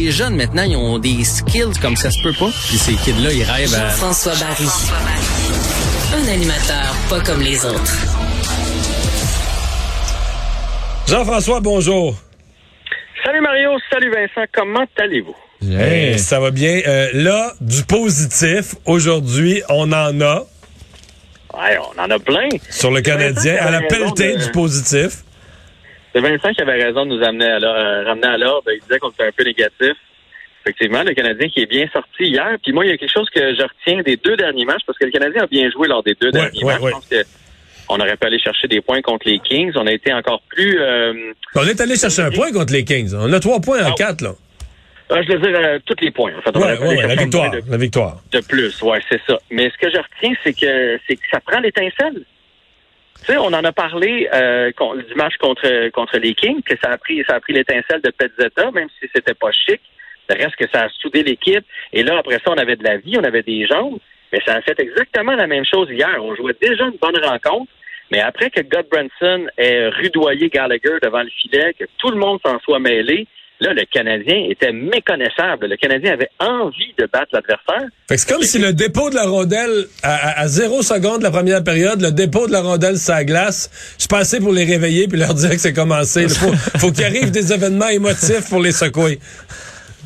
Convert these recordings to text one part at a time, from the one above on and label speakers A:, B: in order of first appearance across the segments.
A: les jeunes maintenant, ils ont des skills comme ça se peut pas. Puis ces kids-là, ils rêvent à...
B: François Barry. Un animateur pas comme les autres.
C: Jean-François, bonjour.
D: Salut Mario, salut Vincent, comment allez-vous?
C: Hey, ça va bien. Euh, là, du positif, aujourd'hui, on en a.
D: Ouais, on en a plein.
C: Sur le Canadien, à la pelletée
D: de...
C: du positif.
D: C'est Vincent qui avait raison de nous amener à euh, ramener à l'ordre. Il disait qu'on était un peu négatif. Effectivement, le Canadien qui est bien sorti hier. Puis moi, il y a quelque chose que je retiens des deux derniers matchs, parce que le Canadien a bien joué lors des deux
C: Ouais,
D: derniers
C: ouais,
D: matchs.
C: ouais.
D: Je pense que on aurait pu aller chercher des points contre les Kings. On a été encore plus... euh,
C: On est allé chercher un point contre les Kings. On a trois points en
D: Ah.
C: quatre, là.
D: ah, je veux dire, euh, tous les points. En fait, on
C: Ouais, la victoire.
D: de-
C: La victoire.
D: de plus, ouais, c'est ça. Mais ce que je retiens, c'est que c'est que ça prend l'étincelle. Tu sais, on en a parlé euh, match contre contre les Kings, que ça a pris ça a pris l'étincelle de Petzetta, même si c'était pas chic. Le reste que ça a soudé l'équipe. Et là, après ça, on avait de la vie, on avait des jambes. Mais ça a fait exactement la même chose hier. On jouait déjà une bonne rencontre. Mais après que Godbranson ait rudoyé Gallagher devant le filet, que tout le monde s'en soit mêlé, là, le Canadien était méconnaissable. Le Canadien avait envie de battre l'adversaire.
C: Fait que c'est comme si le dépôt de la rondelle, à, à- à zéro seconde de la première période, le dépôt de la rondelle la glace, je passais pour les réveiller puis leur dire que c'est commencé. Il faut, faut qu'il arrive des événements émotifs pour les secouer.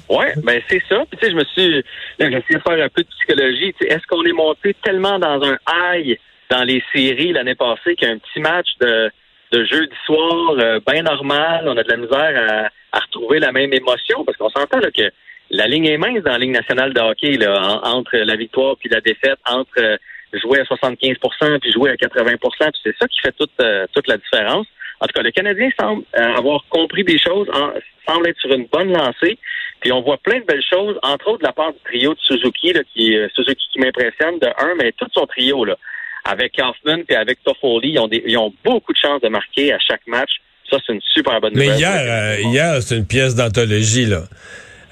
D: Ouais, ben c'est ça. Puis tu sais, je me suis, là, j'ai essayé de faire un peu de psychologie. Tu sais, est-ce qu'on est monté tellement dans un high dans les séries l'année passée qu'un petit match de, de jeudi soir, euh, bien normal, on a de la misère à, retrouver la même émotion parce qu'on s'entend que la ligne est mince dans la ligne nationale de hockey là, en- entre la victoire puis la défaite, entre euh, jouer à 75% puis jouer à 80 puis c'est ça qui fait toute euh, toute la différence. En tout cas, le Canadien semble avoir compris des choses, semble être sur une bonne lancée. Puis on voit plein de belles choses, entre autres de la part du trio de Suzuki, qui Suzuki qui m'impressionne de un, mais tout son trio là, avec Kaufman et avec Toffoli, ils ont des, ils ont beaucoup de chances de marquer à chaque match. Ça, c'est une super bonne
C: Mais
D: nouvelle.
C: hier, euh, hier, c'est une pièce d'anthologie, là.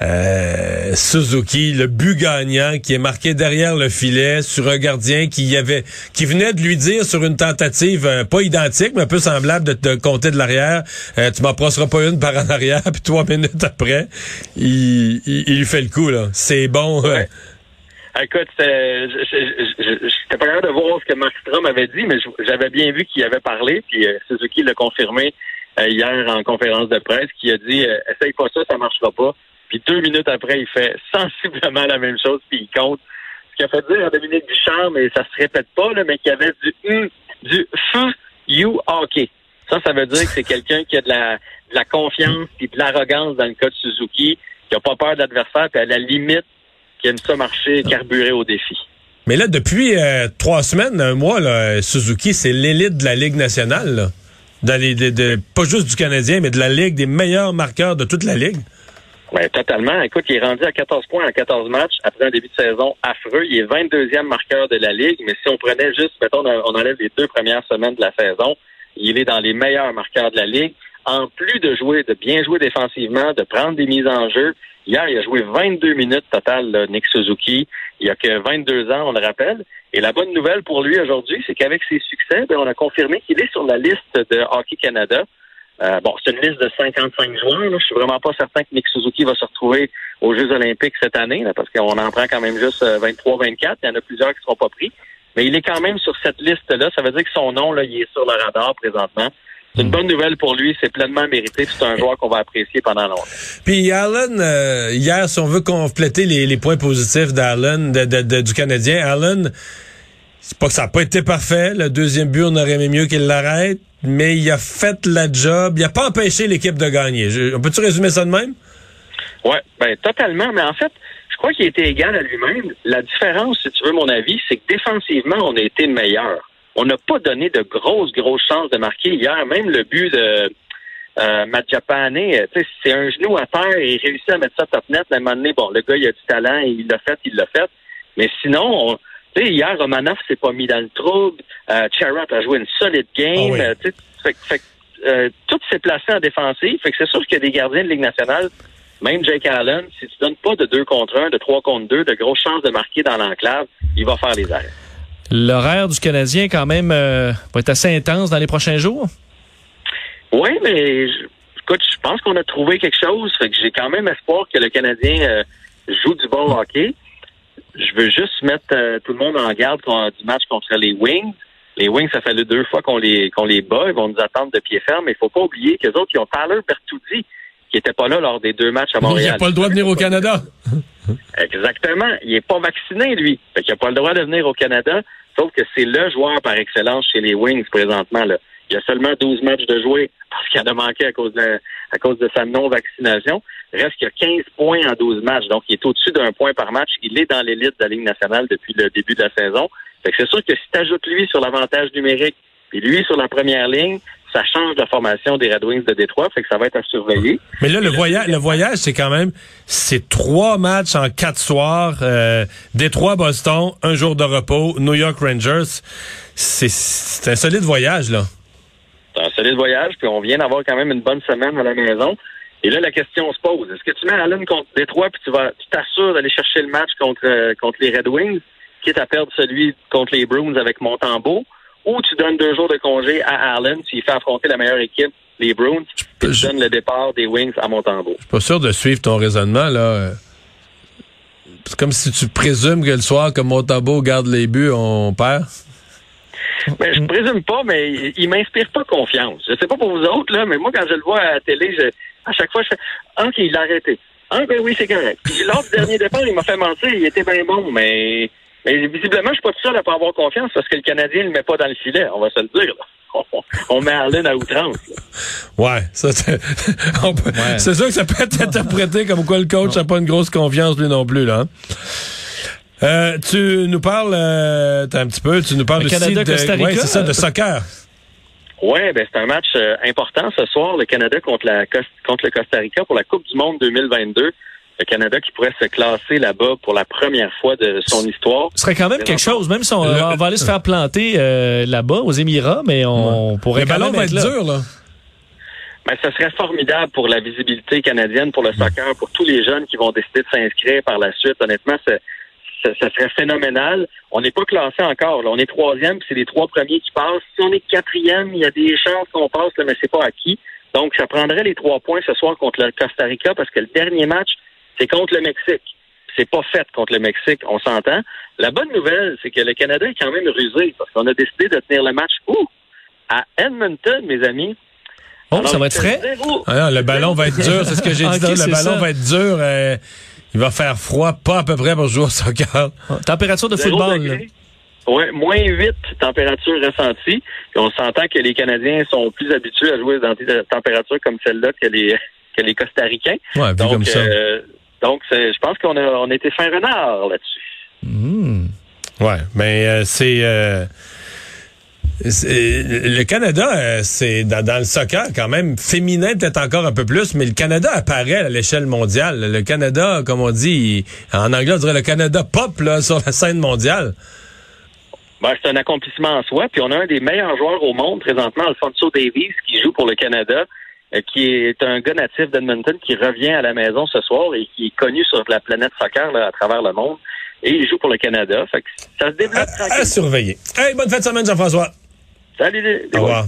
C: Euh, Suzuki, le but gagnant qui est marqué derrière le filet sur un gardien qui y avait, qui venait de lui dire sur une tentative euh, pas identique mais un peu semblable de te compter de l'arrière, euh, tu m'en passeras pas une par en arrière puis trois minutes après, il, il, il lui fait le coup là. C'est bon.
D: Ouais. Écoute, j'étais pas capable de voir ce que Mark Strom avait dit, mais j'avais bien vu qu'il avait parlé, puis euh, Suzuki l'a confirmé euh, hier en conférence de presse, qui a dit euh, essaye pas ça, ça marchera pas. Puis deux minutes après, il fait sensiblement la même chose, puis il compte. Ce qui a fait dire à Dominique Ducharme, et ça se répète pas, là, mais qu'il y avait du hum, du feu you hockey. Ça, ça veut dire que c'est quelqu'un qui a de la, de la confiance puis de l'arrogance dans le cas de Suzuki, qui a pas peur de l'adversaire, puis à la limite, qui aime ça marcher, carburer au défi.
C: Mais là, depuis euh, trois semaines, un mois, là, Suzuki, c'est l'élite de la Ligue nationale. Là. Dans les, de, de- pas juste du Canadien, mais de la Ligue, des meilleurs marqueurs de toute la Ligue.
D: Ouais, totalement. Écoute, il est rendu à 14 points en 14 matchs après un début de saison affreux. Il est 22e marqueur de la Ligue, mais si on prenait juste, mettons, on enlève les deux premières semaines de la saison, il est dans les meilleurs marqueurs de la Ligue. En plus de jouer, de bien jouer défensivement, de prendre des mises en jeu, hier, il a joué 22 minutes total, là, Nick Suzuki. Il a que 22 ans, on le rappelle. Et la bonne nouvelle pour lui aujourd'hui, c'est qu'avec ses succès, ben, on a confirmé qu'il est sur la liste de Hockey Canada. Euh, bon, c'est une liste de 55 joueurs. Là. Je suis vraiment pas certain que Nick Suzuki va se retrouver aux Jeux olympiques cette année, là, parce qu'on en prend quand même juste 23-24. Il y en a plusieurs qui ne seront pas pris. Mais il est quand même sur cette liste-là. Ça veut dire que son nom, là, il est sur le radar présentement. C'est une bonne nouvelle pour lui. C'est pleinement mérité. C'est un joueur qu'on va apprécier pendant longtemps.
C: Puis Allen, euh, hier, si on veut compléter les, les points positifs d'Allen, de, de- de- du Canadien, Allen, c'est pas que ça n'a pas été parfait. Le deuxième but, on aurait aimé mieux qu'il l'arrête, mais il a fait la job. Il a pas empêché l'équipe de gagner. Je- on peut-tu résumer ça de même?
D: Ouais, ben totalement. Mais en fait, je crois qu'il était égal à lui-même. La différence, si tu veux mon avis, c'est que défensivement, on a été meilleur. On n'a pas donné de grosses, grosses chances de marquer hier. Même le but de euh, sais, c'est un genou à terre et il réussit à mettre ça top net. À un moment donné, bon, le gars, il a du talent et il l'a fait, il l'a fait. Mais sinon, on- tu sais, hier, Romanov s'est pas mis dans le trouble. Euh, Charrot a joué une solide game.
C: Ah oui.
D: Euh, fait, fait euh, tout s'est placé en défensive. Fait que c'est sûr qu'il y a des gardiens de Ligue nationale même Jake Allen, si tu donnes pas de 2 contre 1, de 3 contre 2, de grosses chances de marquer dans l'enclave, il va faire les arrêts.
E: L'horaire du Canadien, quand même, euh, va être assez intense dans les prochains jours?
D: Oui, mais je, écoute, je pense qu'on a trouvé quelque chose. Fait que j'ai quand même espoir que le Canadien euh, joue du bon hockey. Je veux juste mettre euh, tout le monde en garde du match contre les Wings. Les Wings, ça fait deux fois qu'on les qu'on les bat. Ils vont nous attendre de pied ferme. Mais il faut pas oublier qu'eux autres, ils ont Tyler Bertuzzi, qui était pas là lors des deux matchs à Montréal.
C: Il n'a pas le droit de venir au Canada.
D: Exactement. Il est pas vacciné, lui. Fait qu'il n'a pas le droit de venir au Canada. Sauf que c'est le joueur par excellence chez les Wings présentement. Là. Il y a seulement 12 matchs de jouer parce qu'il en a manqué à cause de, à cause de sa non-vaccination. Reste qu'il y a 15 points en 12 matchs. Donc, il est au-dessus d'un point par match. Il est dans l'élite de la Ligue nationale depuis le début de la saison. Fait que c'est sûr que si tu ajoutes lui sur l'avantage numérique puis lui sur la première ligne, ça change la formation des Red Wings de Détroit, fait que ça va être à surveiller.
C: Mais là, le voyage, le voyage, c'est quand même, c'est trois matchs en quatre soirs, euh, Détroit, Boston, un jour de repos, New York Rangers. C'est un solide voyage, là.
D: C'est un solide voyage, puis on vient d'avoir quand même une bonne semaine à la maison. Et là, la question se pose. Est-ce que tu mets Allen contre Détroit, puis tu vas, tu t'assures d'aller chercher le match contre, euh, contre les Red Wings, quitte à perdre celui contre les Bruins avec Montembeau? Ou tu donnes deux jours de congé à Allen, tu fait affronter la meilleure équipe, les Bruins, et tu donnes le départ des Wings à Montembeau.
C: Je suis pas sûr de suivre ton raisonnement, là. C'est comme si tu présumes que le soir, comme Montembeau garde les buts, on perd.
D: Ben, je présume pas, mais il, m'inspire pas confiance. Je sais pas pour vous autres, là, mais moi, quand je le vois à la télé, à chaque fois, je fais « OK, il a arrêté. Ah, ben oui, c'est correct. » lors du dernier départ, il m'a fait mentir, il était bien bon, mais mais visiblement, je suis pas tout seul à pas avoir confiance parce que le Canadien ne le met pas dans le filet, on va se le dire. On met Arlen à outrance.
C: Ouais, ça c'est c'est sûr que ça peut être interprété comme quoi le coach n'a pas une grosse confiance lui non plus là. Hein. Euh, tu nous parles euh, un petit peu, tu nous parles aussi
E: Canada,
C: de ouais, c'est ça de soccer.
D: Oui, ben c'est un match euh, important ce soir, le Canada contre la contre le Costa Rica pour la Coupe du monde 2022 le Canada qui pourrait se classer là-bas pour la première fois de son histoire.
E: Ce serait quand même quelque chose, même si on, va aller se faire planter euh, là-bas aux Émirats, mais on pourrait
C: le
E: quand
C: ballon
E: même
C: va être, dur là.
D: Ben, ce serait formidable pour la visibilité canadienne, pour le soccer, pour tous les jeunes qui vont décider de s'inscrire par la suite. Honnêtement, ça, serait phénoménal. On n'est pas classé encore. Là. On est troisième, puis c'est les trois premiers qui passent. Si on est quatrième, il y a des chances qu'on passe, mais c'est pas acquis. Donc, ça prendrait les trois points ce soir contre le Costa Rica parce que le dernier match, c'est contre le Mexique. C'est pas fait contre le Mexique, on s'entend. La bonne nouvelle, c'est que le Canada est quand même rusé parce qu'on a décidé de tenir le match où? À Edmonton, mes amis.
E: Oh, ça va être frais?
C: Ah le ballon va être dur, c'est ce que j'ai dit. le ballon va être dur. Euh, il va faire froid, pas à peu près pour jouer au soccer.
E: Ah, température de football.
D: Oui, moins 8 température ressentie. Et on s'entend que les Canadiens sont plus habitués à jouer dans des températures comme celle-là que les, que les Costaricains.
C: Ouais, donc, comme ça. Euh,
D: donc, je pense qu'on a, on a été fin renard là-dessus.
C: Mmh. Ouais, mais euh, c'est... Euh, le Canada, c'est dans, le soccer quand même féminin peut-être encore un peu plus, mais le Canada apparaît à l'échelle mondiale. Le Canada, comme on dit, en anglais on dirait le Canada pop là, sur la scène mondiale.
D: Ben, c'est un accomplissement en soi. Puis on a un des meilleurs joueurs au monde présentement, Alfonso Davies, qui joue pour le Canada. Euh, qui est un gars natif d'Edmonton qui revient à la maison ce soir et qui est connu sur la planète soccer à travers le monde. Et il joue pour le Canada. Fait que ça se développe
C: à, à surveiller. Hey, bonne fête de semaine, Jean-François.
D: Salut.
C: Au revoir.